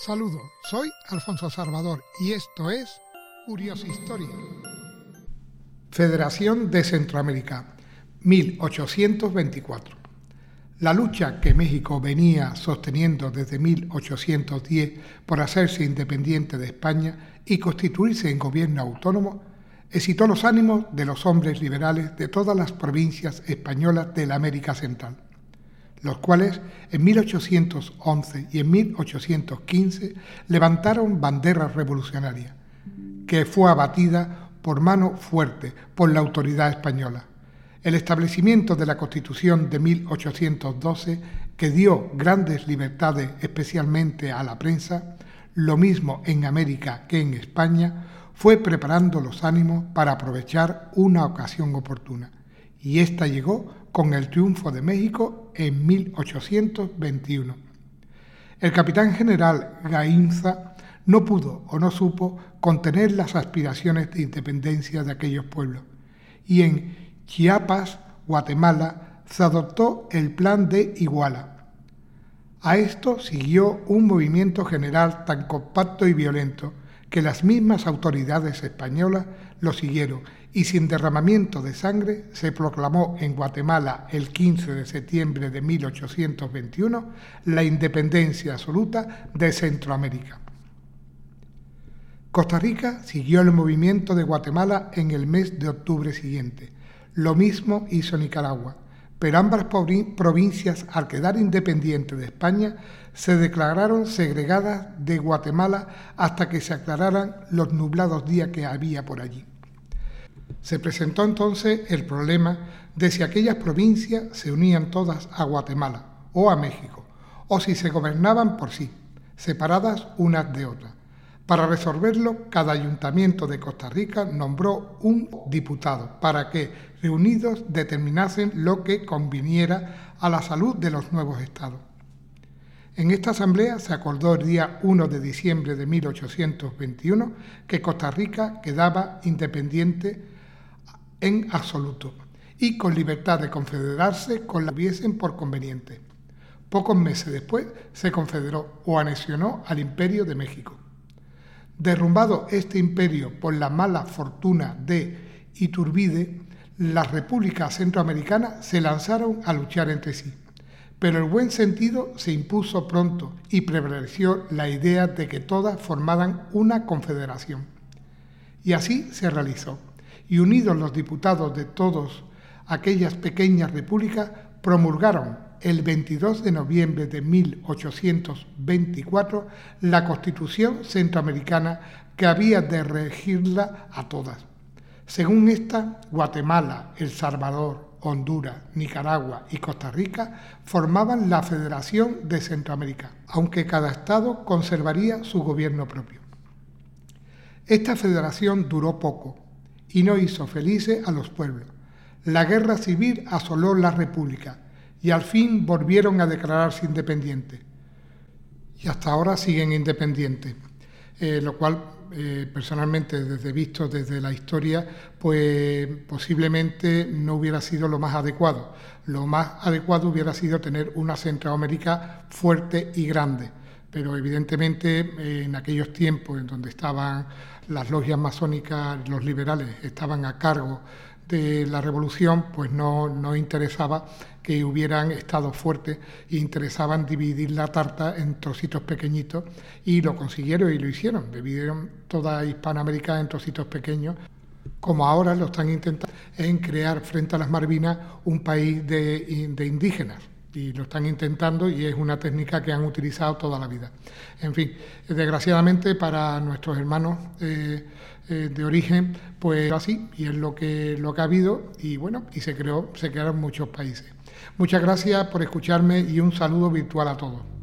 Saludos, soy Alfonso Salvador y esto es Curiosa Historia. Federación de Centroamérica, 1824. La lucha que México venía sosteniendo desde 1810 por hacerse independiente de España y constituirse en gobierno autónomo excitó los ánimos de los hombres liberales de todas las provincias españolas de la América Central los cuales en 1811 y en 1815 levantaron banderas revolucionarias, que fue abatida por mano fuerte por la autoridad española. El establecimiento de la Constitución de 1812, que dio grandes libertades especialmente a la prensa, lo mismo en América que en España, fue preparando los ánimos para aprovechar una ocasión oportuna. Y esta llegó con el triunfo de México en 1821. El capitán general Gainza no pudo o no supo contener las aspiraciones de independencia de aquellos pueblos y en Chiapas, Guatemala, se adoptó el plan de Iguala. A esto siguió un movimiento general tan compacto y violento que las mismas autoridades españolas lo siguieron y sin derramamiento de sangre se proclamó en Guatemala el 15 de septiembre de 1821 la independencia absoluta de Centroamérica. Costa Rica siguió el movimiento de Guatemala en el mes de octubre siguiente. Lo mismo hizo Nicaragua pero ambas provincias, al quedar independientes de España, se declararon segregadas de Guatemala hasta que se aclararan los nublados días que había por allí. Se presentó entonces el problema de si aquellas provincias se unían todas a Guatemala o a México, o si se gobernaban por sí, separadas unas de otras. Para resolverlo, cada ayuntamiento de Costa Rica nombró un diputado para que, reunidos, determinasen lo que conviniera a la salud de los nuevos estados. En esta asamblea se acordó el día 1 de diciembre de 1821 que Costa Rica quedaba independiente en absoluto y con libertad de confederarse con la hubiesen por conveniente. Pocos meses después se confederó o anexionó al Imperio de México. Derrumbado este imperio por la mala fortuna de Iturbide, las repúblicas centroamericanas se lanzaron a luchar entre sí. Pero el buen sentido se impuso pronto y prevaleció la idea de que todas formaran una confederación. Y así se realizó. Y unidos los diputados de todas aquellas pequeñas repúblicas, promulgaron el 22 de noviembre de 1824 la Constitución centroamericana que había de regirla a todas. Según esta, Guatemala, El Salvador, Honduras, Nicaragua y Costa Rica formaban la Federación de Centroamérica, aunque cada estado conservaría su gobierno propio. Esta federación duró poco y no hizo felices a los pueblos. La guerra civil asoló la república y al fin volvieron a declararse independientes. Y hasta ahora siguen independientes, eh, lo cual eh, personalmente desde visto desde la historia, pues posiblemente no hubiera sido lo más adecuado. Lo más adecuado hubiera sido tener una Centroamérica fuerte y grande, pero evidentemente en aquellos tiempos en donde estaban las logias masónicas, los liberales estaban a cargo de la revolución, pues no, no interesaba que hubieran estado fuertes e interesaban dividir la tarta en trocitos pequeñitos y lo consiguieron y lo hicieron. Dividieron toda Hispanoamérica en trocitos pequeños como ahora lo están intentando en crear frente a las Malvinas un país de, de indígenas y lo están intentando y es una técnica que han utilizado toda la vida. En fin, desgraciadamente para nuestros hermanos eh, eh, de origen, pues así, y es lo que, lo que ha habido, y bueno, y se creó, se crearon muchos países. Muchas gracias por escucharme y un saludo virtual a todos.